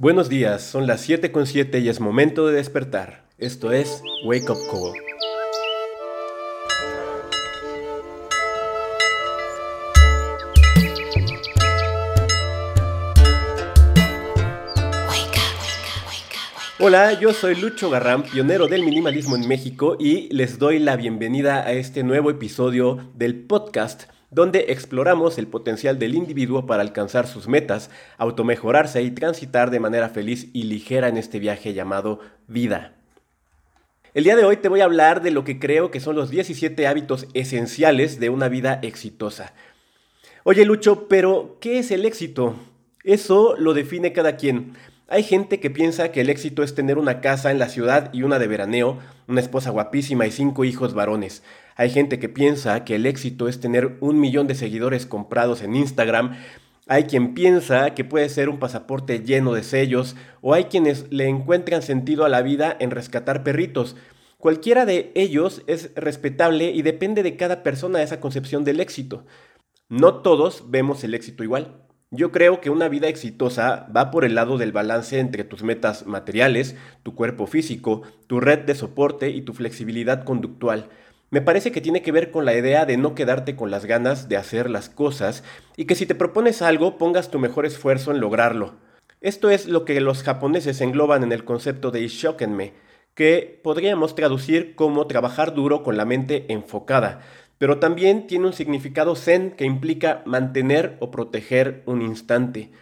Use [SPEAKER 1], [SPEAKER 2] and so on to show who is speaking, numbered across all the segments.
[SPEAKER 1] Buenos días, son las 7 con 7 y es momento de despertar. Esto es Wake Up Call. Hola, yo soy Lucho Garram, pionero del minimalismo en México y les doy la bienvenida a este nuevo episodio del podcast donde exploramos el potencial del individuo para alcanzar sus metas, automejorarse y transitar de manera feliz y ligera en este viaje llamado vida. El día de hoy te voy a hablar de lo que creo que son los 17 hábitos esenciales de una vida exitosa. Oye Lucho, pero ¿qué es el éxito? Eso lo define cada quien. Hay gente que piensa que el éxito es tener una casa en la ciudad y una de veraneo, una esposa guapísima y cinco hijos varones. Hay gente que piensa que el éxito es tener un millón de seguidores comprados en Instagram. Hay quien piensa que puede ser un pasaporte lleno de sellos o hay quienes le encuentran sentido a la vida en rescatar perritos. Cualquiera de ellos es respetable y depende de cada persona esa concepción del éxito. No todos vemos el éxito igual. Yo creo que una vida exitosa va por el lado del balance entre tus metas materiales, tu cuerpo físico, tu red de soporte y tu flexibilidad conductual. Me parece que tiene que ver con la idea de no quedarte con las ganas de hacer las cosas y que si te propones algo pongas tu mejor esfuerzo en lograrlo. Esto es lo que los japoneses engloban en el concepto de Ishokenme, que podríamos traducir como trabajar duro con la mente enfocada, pero también tiene un significado zen que implica mantener o proteger un instante,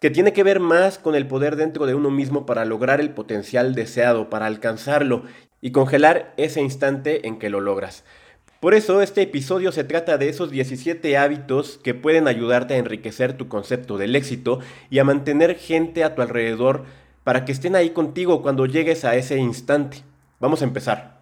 [SPEAKER 1] que tiene que ver más con el poder dentro de uno mismo para lograr el potencial deseado, para alcanzarlo y congelar ese instante en que lo logras. Por eso este episodio se trata de esos 17 hábitos que pueden ayudarte a enriquecer tu concepto del éxito y a mantener gente a tu alrededor para que estén ahí contigo cuando llegues a ese instante. Vamos a empezar.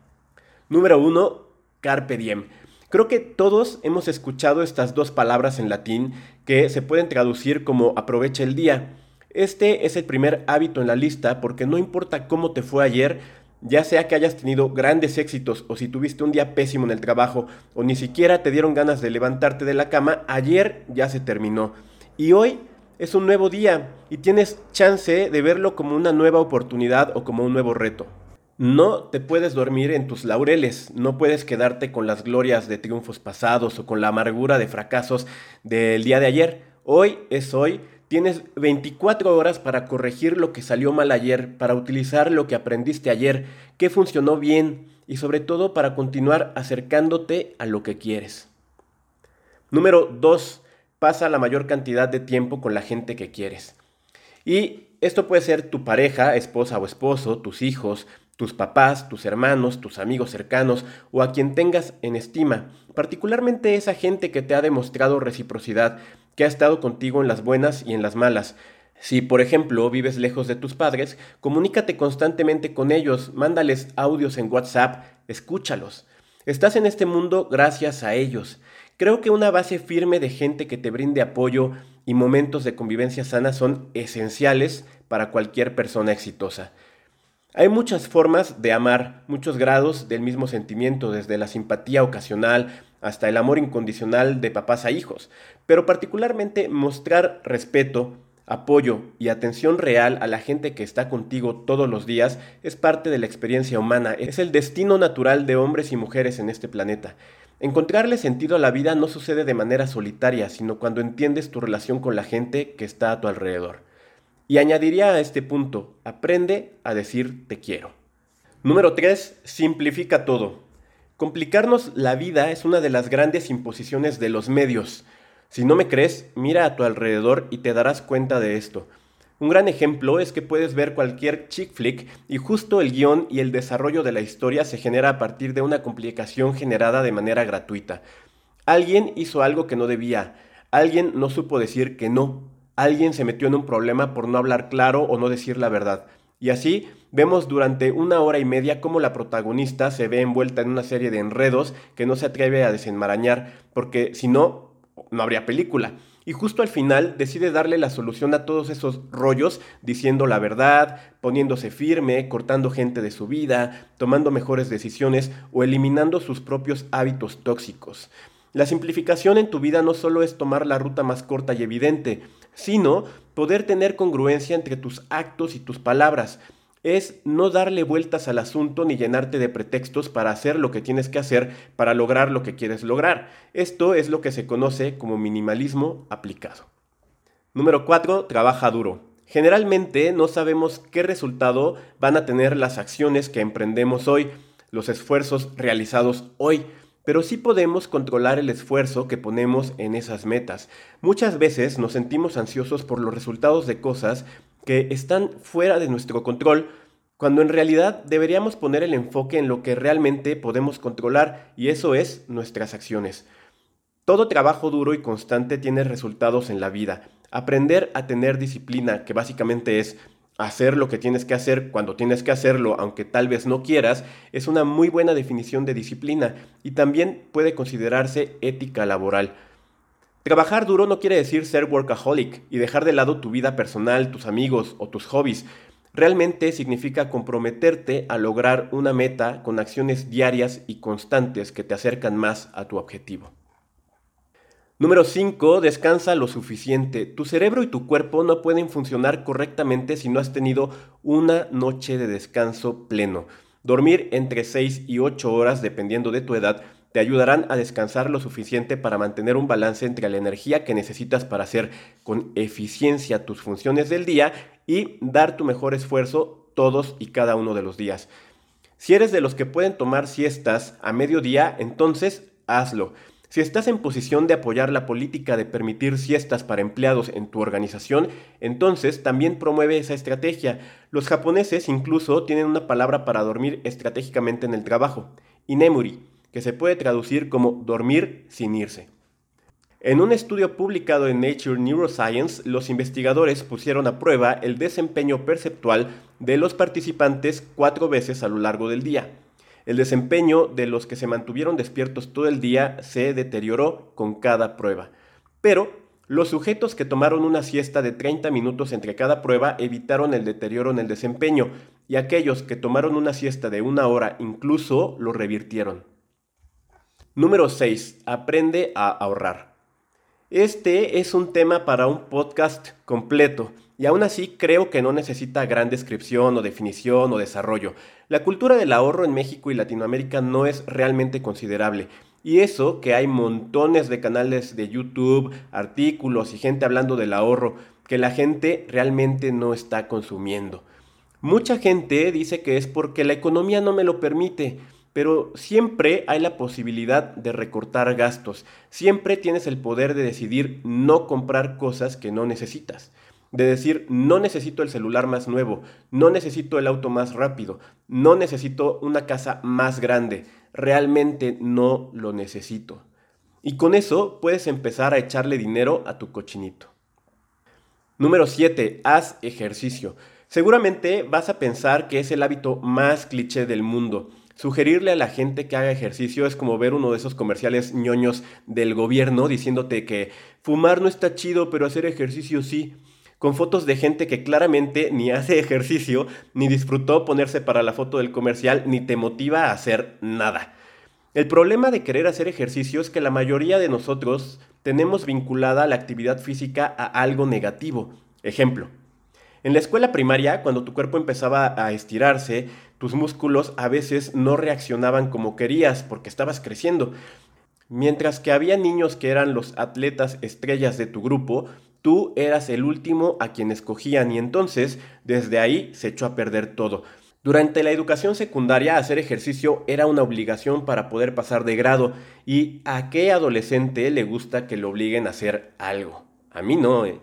[SPEAKER 1] Número 1. Carpe diem. Creo que todos hemos escuchado estas dos palabras en latín que se pueden traducir como aprovecha el día. Este es el primer hábito en la lista porque no importa cómo te fue ayer, ya sea que hayas tenido grandes éxitos o si tuviste un día pésimo en el trabajo o ni siquiera te dieron ganas de levantarte de la cama, ayer ya se terminó. Y hoy es un nuevo día y tienes chance de verlo como una nueva oportunidad o como un nuevo reto. No te puedes dormir en tus laureles, no puedes quedarte con las glorias de triunfos pasados o con la amargura de fracasos del día de ayer. Hoy es hoy, tienes 24 horas para corregir lo que salió mal ayer, para utilizar lo que aprendiste ayer, qué funcionó bien y sobre todo para continuar acercándote a lo que quieres. Número 2. Pasa la mayor cantidad de tiempo con la gente que quieres. Y esto puede ser tu pareja, esposa o esposo, tus hijos, tus papás, tus hermanos, tus amigos cercanos o a quien tengas en estima, particularmente esa gente que te ha demostrado reciprocidad, que ha estado contigo en las buenas y en las malas. Si, por ejemplo, vives lejos de tus padres, comunícate constantemente con ellos, mándales audios en WhatsApp, escúchalos. Estás en este mundo gracias a ellos. Creo que una base firme de gente que te brinde apoyo y momentos de convivencia sana son esenciales para cualquier persona exitosa. Hay muchas formas de amar, muchos grados del mismo sentimiento, desde la simpatía ocasional hasta el amor incondicional de papás a hijos, pero particularmente mostrar respeto, apoyo y atención real a la gente que está contigo todos los días es parte de la experiencia humana, es el destino natural de hombres y mujeres en este planeta. Encontrarle sentido a la vida no sucede de manera solitaria, sino cuando entiendes tu relación con la gente que está a tu alrededor. Y añadiría a este punto, aprende a decir te quiero. Número 3. Simplifica todo. Complicarnos la vida es una de las grandes imposiciones de los medios. Si no me crees, mira a tu alrededor y te darás cuenta de esto. Un gran ejemplo es que puedes ver cualquier chick flick y justo el guion y el desarrollo de la historia se genera a partir de una complicación generada de manera gratuita. Alguien hizo algo que no debía, alguien no supo decir que no, alguien se metió en un problema por no hablar claro o no decir la verdad. Y así vemos durante una hora y media cómo la protagonista se ve envuelta en una serie de enredos que no se atreve a desenmarañar, porque si no, no habría película. Y justo al final decide darle la solución a todos esos rollos, diciendo la verdad, poniéndose firme, cortando gente de su vida, tomando mejores decisiones o eliminando sus propios hábitos tóxicos. La simplificación en tu vida no solo es tomar la ruta más corta y evidente, sino poder tener congruencia entre tus actos y tus palabras. Es no darle vueltas al asunto ni llenarte de pretextos para hacer lo que tienes que hacer para lograr lo que quieres lograr. Esto es lo que se conoce como minimalismo aplicado. Número 4. Trabaja duro. Generalmente no sabemos qué resultado van a tener las acciones que emprendemos hoy, los esfuerzos realizados hoy, pero sí podemos controlar el esfuerzo que ponemos en esas metas. Muchas veces nos sentimos ansiosos por los resultados de cosas que están fuera de nuestro control, cuando en realidad deberíamos poner el enfoque en lo que realmente podemos controlar y eso es nuestras acciones. Todo trabajo duro y constante tiene resultados en la vida. Aprender a tener disciplina, que básicamente es hacer lo que tienes que hacer cuando tienes que hacerlo, aunque tal vez no quieras, es una muy buena definición de disciplina y también puede considerarse ética laboral. Trabajar duro no quiere decir ser workaholic y dejar de lado tu vida personal, tus amigos o tus hobbies. Realmente significa comprometerte a lograr una meta con acciones diarias y constantes que te acercan más a tu objetivo. Número 5. Descansa lo suficiente. Tu cerebro y tu cuerpo no pueden funcionar correctamente si no has tenido una noche de descanso pleno. Dormir entre 6 y 8 horas, dependiendo de tu edad, te ayudarán a descansar lo suficiente para mantener un balance entre la energía que necesitas para hacer con eficiencia tus funciones del día y dar tu mejor esfuerzo todos y cada uno de los días. Si eres de los que pueden tomar siestas a mediodía, entonces hazlo. Si estás en posición de apoyar la política de permitir siestas para empleados en tu organización, entonces también promueve esa estrategia. Los japoneses incluso tienen una palabra para dormir estratégicamente en el trabajo, inemuri, que se puede traducir como dormir sin irse. En un estudio publicado en Nature Neuroscience, los investigadores pusieron a prueba el desempeño perceptual de los participantes cuatro veces a lo largo del día. El desempeño de los que se mantuvieron despiertos todo el día se deterioró con cada prueba. Pero los sujetos que tomaron una siesta de 30 minutos entre cada prueba evitaron el deterioro en el desempeño y aquellos que tomaron una siesta de una hora incluso lo revirtieron. Número 6. Aprende a ahorrar. Este es un tema para un podcast completo y aún así creo que no necesita gran descripción o definición o desarrollo. La cultura del ahorro en México y Latinoamérica no es realmente considerable. Y eso que hay montones de canales de YouTube, artículos y gente hablando del ahorro que la gente realmente no está consumiendo. Mucha gente dice que es porque la economía no me lo permite pero siempre hay la posibilidad de recortar gastos. Siempre tienes el poder de decidir no comprar cosas que no necesitas. De decir, no necesito el celular más nuevo, no necesito el auto más rápido, no necesito una casa más grande, realmente no lo necesito. Y con eso puedes empezar a echarle dinero a tu cochinito. Número 7. Haz ejercicio. Seguramente vas a pensar que es el hábito más cliché del mundo Sugerirle a la gente que haga ejercicio es como ver uno de esos comerciales ñoños del gobierno diciéndote que fumar no está chido, pero hacer ejercicio sí con fotos de gente que claramente ni hace ejercicio, ni disfrutó ponerse para la foto del comercial, ni te motiva a hacer nada. El problema de querer hacer ejercicio es que la mayoría de nosotros tenemos vinculada la actividad física a algo negativo. Ejemplo, en la escuela primaria, cuando tu cuerpo empezaba a estirarse, tus músculos a veces no reaccionaban como querías porque estabas creciendo. Mientras que había niños que eran los atletas estrellas de tu grupo, tú eras el último a quien escogían y entonces desde ahí se echó a perder todo. Durante la educación secundaria hacer ejercicio era una obligación para poder pasar de grado y a qué adolescente le gusta que lo obliguen a hacer algo. A mí no. ¿eh?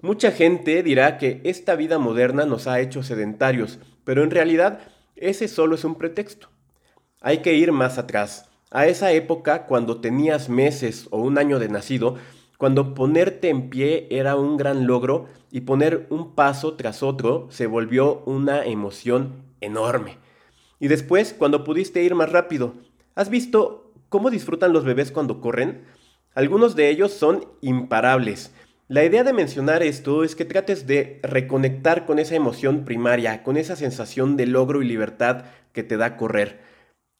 [SPEAKER 1] Mucha gente dirá que esta vida moderna nos ha hecho sedentarios, pero en realidad ese solo es un pretexto. Hay que ir más atrás, a esa época cuando tenías meses o un año de nacido, cuando ponerte en pie era un gran logro y poner un paso tras otro se volvió una emoción enorme. Y después, cuando pudiste ir más rápido, ¿has visto cómo disfrutan los bebés cuando corren? Algunos de ellos son imparables. La idea de mencionar esto es que trates de reconectar con esa emoción primaria, con esa sensación de logro y libertad que te da correr.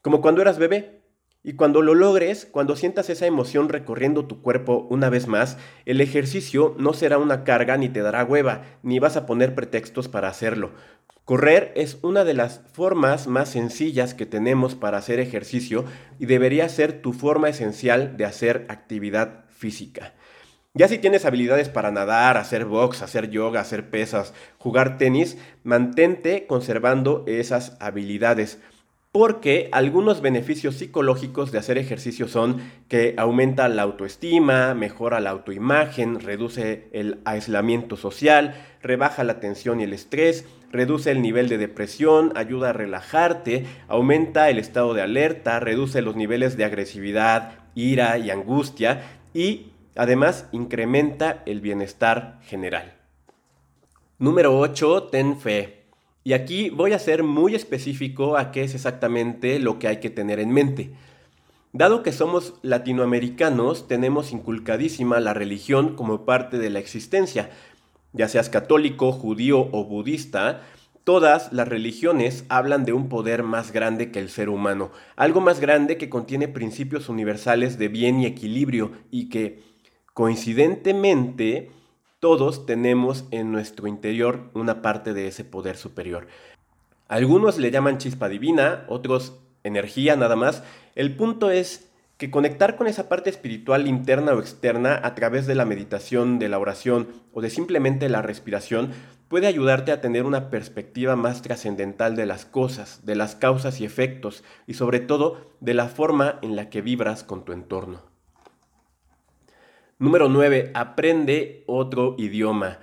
[SPEAKER 1] Como cuando eras bebé. Y cuando lo logres, cuando sientas esa emoción recorriendo tu cuerpo una vez más, el ejercicio no será una carga ni te dará hueva, ni vas a poner pretextos para hacerlo. Correr es una de las formas más sencillas que tenemos para hacer ejercicio y debería ser tu forma esencial de hacer actividad física. Ya si tienes habilidades para nadar, hacer box, hacer yoga, hacer pesas, jugar tenis, mantente conservando esas habilidades porque algunos beneficios psicológicos de hacer ejercicio son que aumenta la autoestima, mejora la autoimagen, reduce el aislamiento social, rebaja la tensión y el estrés, reduce el nivel de depresión, ayuda a relajarte, aumenta el estado de alerta, reduce los niveles de agresividad, ira y angustia y además incrementa el bienestar general. Número 8. Ten fe. Y aquí voy a ser muy específico a qué es exactamente lo que hay que tener en mente. Dado que somos latinoamericanos, tenemos inculcadísima la religión como parte de la existencia. Ya seas católico, judío o budista, todas las religiones hablan de un poder más grande que el ser humano, algo más grande que contiene principios universales de bien y equilibrio y que, coincidentemente, todos tenemos en nuestro interior una parte de ese poder superior. Algunos le llaman chispa divina, otros energía nada más. El punto es que conectar con esa parte espiritual interna o externa a través de la meditación, de la oración o de simplemente la respiración puede ayudarte a tener una perspectiva más trascendental de las cosas, de las causas y efectos y sobre todo de la forma en la que vibras con tu entorno. Número 9. Aprende otro idioma.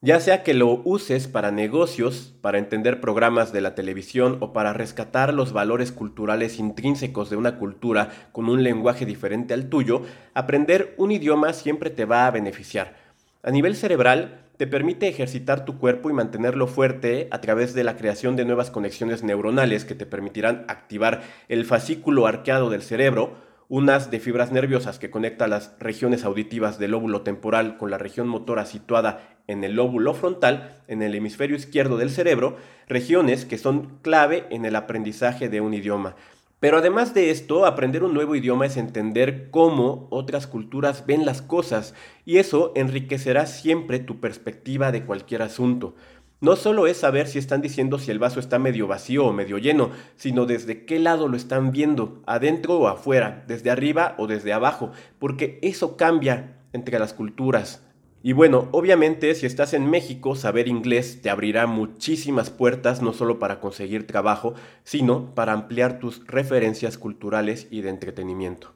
[SPEAKER 1] Ya sea que lo uses para negocios, para entender programas de la televisión o para rescatar los valores culturales intrínsecos de una cultura con un lenguaje diferente al tuyo, aprender un idioma siempre te va a beneficiar. A nivel cerebral, te permite ejercitar tu cuerpo y mantenerlo fuerte a través de la creación de nuevas conexiones neuronales que te permitirán activar el fascículo arqueado del cerebro, unas de fibras nerviosas que conecta las regiones auditivas del lóbulo temporal con la región motora situada en el lóbulo frontal, en el hemisferio izquierdo del cerebro, regiones que son clave en el aprendizaje de un idioma. Pero además de esto, aprender un nuevo idioma es entender cómo otras culturas ven las cosas y eso enriquecerá siempre tu perspectiva de cualquier asunto. No solo es saber si están diciendo si el vaso está medio vacío o medio lleno, sino desde qué lado lo están viendo, adentro o afuera, desde arriba o desde abajo, porque eso cambia entre las culturas. Y bueno, obviamente si estás en México, saber inglés te abrirá muchísimas puertas, no solo para conseguir trabajo, sino para ampliar tus referencias culturales y de entretenimiento.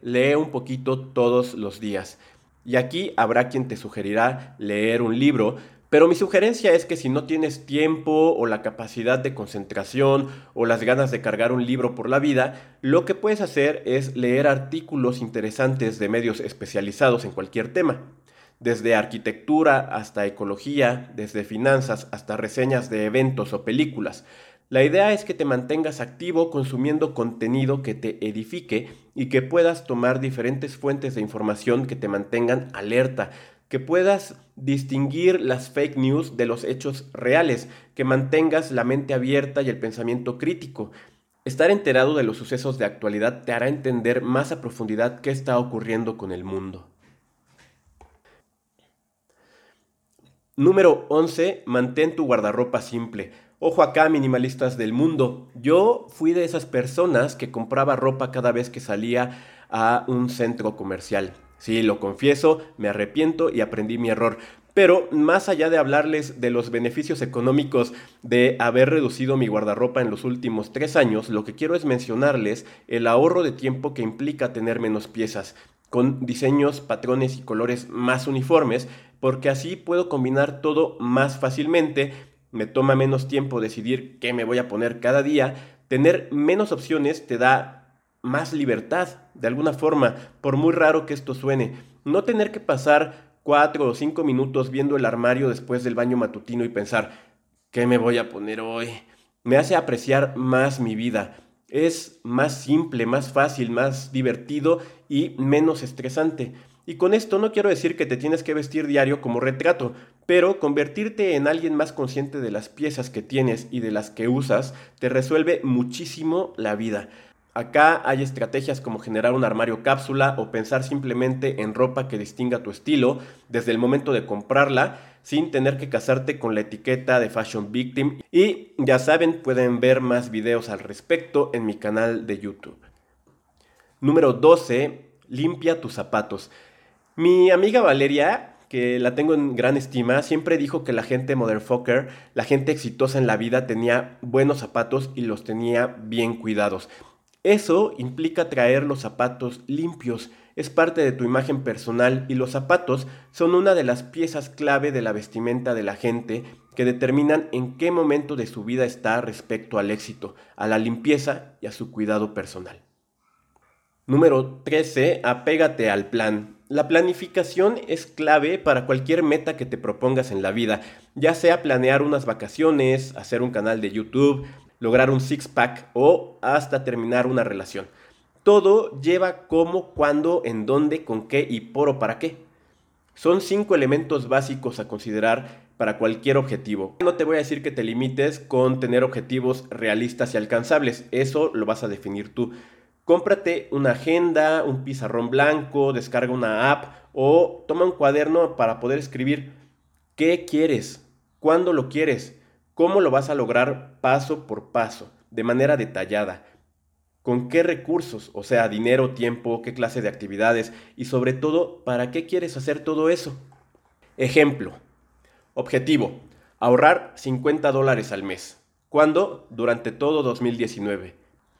[SPEAKER 1] Lee un poquito todos los días. Y aquí habrá quien te sugerirá leer un libro, pero mi sugerencia es que si no tienes tiempo o la capacidad de concentración o las ganas de cargar un libro por la vida, lo que puedes hacer es leer artículos interesantes de medios especializados en cualquier tema. Desde arquitectura hasta ecología, desde finanzas hasta reseñas de eventos o películas. La idea es que te mantengas activo consumiendo contenido que te edifique y que puedas tomar diferentes fuentes de información que te mantengan alerta, que puedas distinguir las fake news de los hechos reales, que mantengas la mente abierta y el pensamiento crítico. Estar enterado de los sucesos de actualidad te hará entender más a profundidad qué está ocurriendo con el mundo. Número 11. Mantén tu guardarropa simple. Ojo acá, minimalistas del mundo. Yo fui de esas personas que compraba ropa cada vez que salía a un centro comercial. Sí, lo confieso, me arrepiento y aprendí mi error. Pero más allá de hablarles de los beneficios económicos de haber reducido mi guardarropa en los últimos tres años, lo que quiero es mencionarles el ahorro de tiempo que implica tener menos piezas, con diseños, patrones y colores más uniformes, porque así puedo combinar todo más fácilmente, me toma menos tiempo decidir qué me voy a poner cada día, tener menos opciones te da más libertad, de alguna forma, por muy raro que esto suene. No tener que pasar cuatro o cinco minutos viendo el armario después del baño matutino y pensar, ¿qué me voy a poner hoy? Me hace apreciar más mi vida. Es más simple, más fácil, más divertido y menos estresante. Y con esto no quiero decir que te tienes que vestir diario como retrato, pero convertirte en alguien más consciente de las piezas que tienes y de las que usas te resuelve muchísimo la vida. Acá hay estrategias como generar un armario cápsula o pensar simplemente en ropa que distinga tu estilo desde el momento de comprarla sin tener que casarte con la etiqueta de Fashion Victim. Y ya saben, pueden ver más videos al respecto en mi canal de YouTube. Número 12. Limpia tus zapatos. Mi amiga Valeria, que la tengo en gran estima, siempre dijo que la gente motherfucker, la gente exitosa en la vida, tenía buenos zapatos y los tenía bien cuidados. Eso implica traer los zapatos limpios, es parte de tu imagen personal y los zapatos son una de las piezas clave de la vestimenta de la gente que determinan en qué momento de su vida está respecto al éxito, a la limpieza y a su cuidado personal. Número 13. Apégate al plan. La planificación es clave para cualquier meta que te propongas en la vida, ya sea planear unas vacaciones, hacer un canal de YouTube, lograr un six-pack o hasta terminar una relación. Todo lleva cómo, cuándo, en dónde, con qué y por o para qué. Son cinco elementos básicos a considerar para cualquier objetivo. No te voy a decir que te limites con tener objetivos realistas y alcanzables, eso lo vas a definir tú. Cómprate una agenda, un pizarrón blanco, descarga una app o toma un cuaderno para poder escribir qué quieres, cuándo lo quieres, ¿Cómo lo vas a lograr paso por paso, de manera detallada? ¿Con qué recursos? O sea, dinero, tiempo, qué clase de actividades y sobre todo, ¿para qué quieres hacer todo eso? Ejemplo. Objetivo. Ahorrar 50 dólares al mes. ¿Cuándo? Durante todo 2019.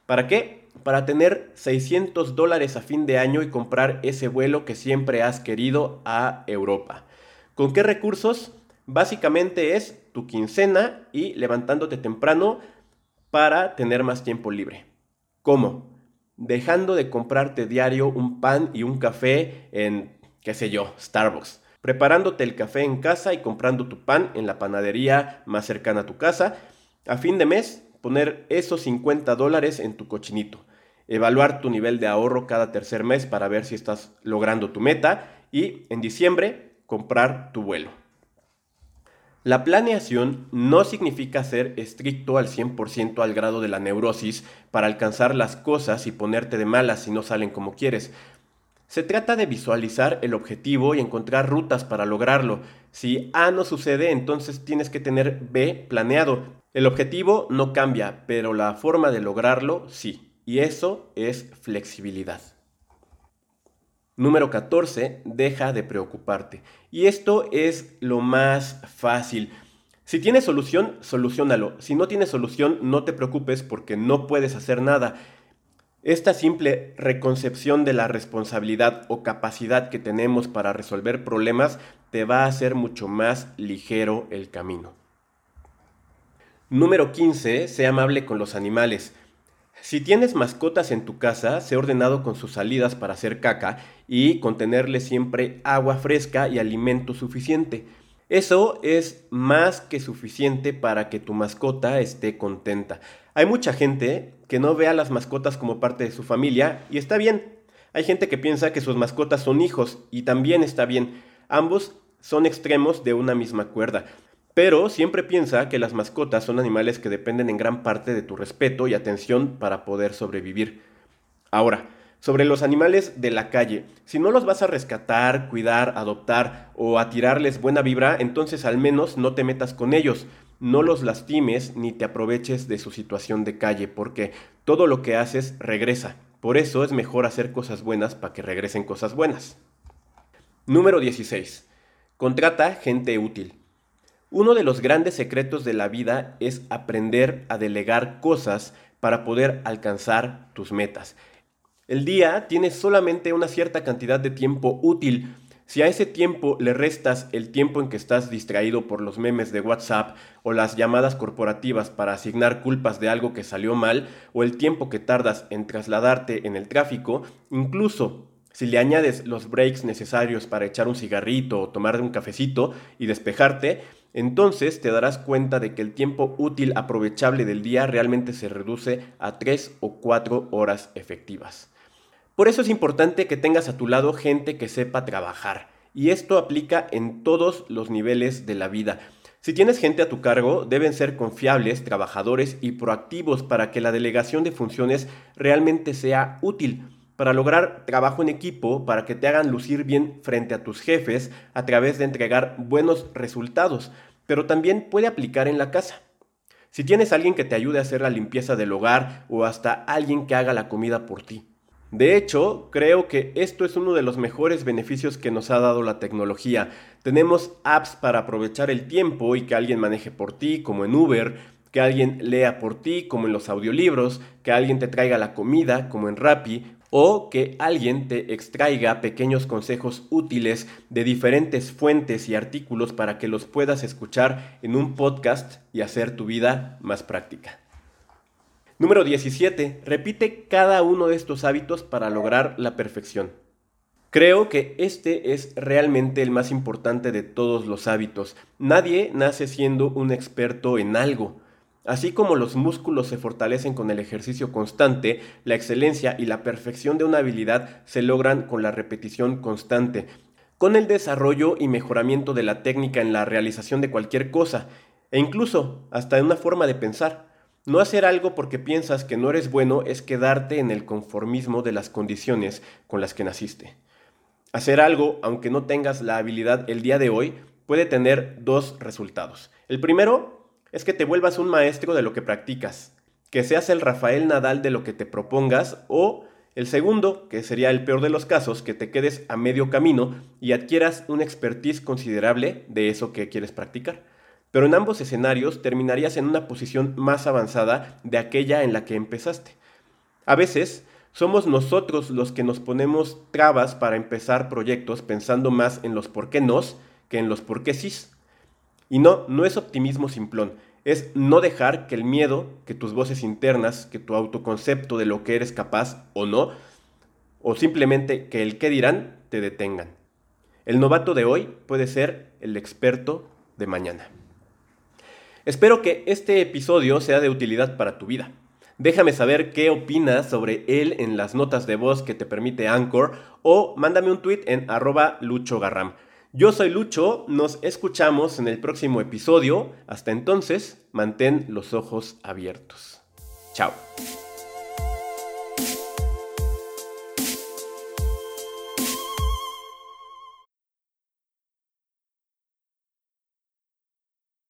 [SPEAKER 1] ¿Para qué? Para tener 600 dólares a fin de año y comprar ese vuelo que siempre has querido a Europa. ¿Con qué recursos? Básicamente es tu quincena y levantándote temprano para tener más tiempo libre. ¿Cómo? Dejando de comprarte diario un pan y un café en, qué sé yo, Starbucks. Preparándote el café en casa y comprando tu pan en la panadería más cercana a tu casa. A fin de mes, poner esos 50 dólares en tu cochinito. Evaluar tu nivel de ahorro cada tercer mes para ver si estás logrando tu meta. Y en diciembre, comprar tu vuelo. La planeación no significa ser estricto al 100% al grado de la neurosis para alcanzar las cosas y ponerte de malas si no salen como quieres. Se trata de visualizar el objetivo y encontrar rutas para lograrlo. Si A no sucede, entonces tienes que tener B planeado. El objetivo no cambia, pero la forma de lograrlo sí. Y eso es flexibilidad. Número 14, deja de preocuparte. Y esto es lo más fácil. Si tienes solución, solucionalo. Si no tienes solución, no te preocupes porque no puedes hacer nada. Esta simple reconcepción de la responsabilidad o capacidad que tenemos para resolver problemas te va a hacer mucho más ligero el camino. Número 15. Sé amable con los animales. Si tienes mascotas en tu casa, sé ordenado con sus salidas para hacer caca y contenerle siempre agua fresca y alimento suficiente. Eso es más que suficiente para que tu mascota esté contenta. Hay mucha gente que no ve a las mascotas como parte de su familia y está bien. Hay gente que piensa que sus mascotas son hijos y también está bien. Ambos son extremos de una misma cuerda. Pero siempre piensa que las mascotas son animales que dependen en gran parte de tu respeto y atención para poder sobrevivir. Ahora, sobre los animales de la calle, si no los vas a rescatar, cuidar, adoptar o a tirarles buena vibra, entonces al menos no te metas con ellos, no los lastimes ni te aproveches de su situación de calle, porque todo lo que haces regresa. Por eso es mejor hacer cosas buenas para que regresen cosas buenas. Número 16. Contrata gente útil. Uno de los grandes secretos de la vida es aprender a delegar cosas para poder alcanzar tus metas. El día tiene solamente una cierta cantidad de tiempo útil. Si a ese tiempo le restas el tiempo en que estás distraído por los memes de WhatsApp o las llamadas corporativas para asignar culpas de algo que salió mal o el tiempo que tardas en trasladarte en el tráfico, incluso si le añades los breaks necesarios para echar un cigarrito o tomar un cafecito y despejarte, entonces te darás cuenta de que el tiempo útil aprovechable del día realmente se reduce a 3 o 4 horas efectivas. Por eso es importante que tengas a tu lado gente que sepa trabajar. Y esto aplica en todos los niveles de la vida. Si tienes gente a tu cargo, deben ser confiables, trabajadores y proactivos para que la delegación de funciones realmente sea útil, para lograr trabajo en equipo, para que te hagan lucir bien frente a tus jefes a través de entregar buenos resultados, pero también puede aplicar en la casa. Si tienes alguien que te ayude a hacer la limpieza del hogar o hasta alguien que haga la comida por ti. De hecho, creo que esto es uno de los mejores beneficios que nos ha dado la tecnología. Tenemos apps para aprovechar el tiempo y que alguien maneje por ti, como en Uber, que alguien lea por ti, como en los audiolibros, que alguien te traiga la comida, como en Rappi, o que alguien te extraiga pequeños consejos útiles de diferentes fuentes y artículos para que los puedas escuchar en un podcast y hacer tu vida más práctica. Número 17. Repite cada uno de estos hábitos para lograr la perfección. Creo que este es realmente el más importante de todos los hábitos. Nadie nace siendo un experto en algo. Así como los músculos se fortalecen con el ejercicio constante, la excelencia y la perfección de una habilidad se logran con la repetición constante, con el desarrollo y mejoramiento de la técnica en la realización de cualquier cosa, e incluso hasta en una forma de pensar. No hacer algo porque piensas que no eres bueno es quedarte en el conformismo de las condiciones con las que naciste. Hacer algo, aunque no tengas la habilidad el día de hoy, puede tener dos resultados. El primero es que te vuelvas un maestro de lo que practicas, que seas el Rafael Nadal de lo que te propongas o el segundo, que sería el peor de los casos, que te quedes a medio camino y adquieras un expertise considerable de eso que quieres practicar pero en ambos escenarios terminarías en una posición más avanzada de aquella en la que empezaste. A veces, somos nosotros los que nos ponemos trabas para empezar proyectos pensando más en los por qué nos que en los por qué sí. Y no, no es optimismo simplón, es no dejar que el miedo, que tus voces internas, que tu autoconcepto de lo que eres capaz o no, o simplemente que el qué dirán, te detengan. El novato de hoy puede ser el experto de mañana. Espero que este episodio sea de utilidad para tu vida. Déjame saber qué opinas sobre él en las notas de voz que te permite Anchor o mándame un tweet en arroba luchogarram. Yo soy Lucho, nos escuchamos en el próximo episodio. Hasta entonces, mantén los ojos abiertos. Chao.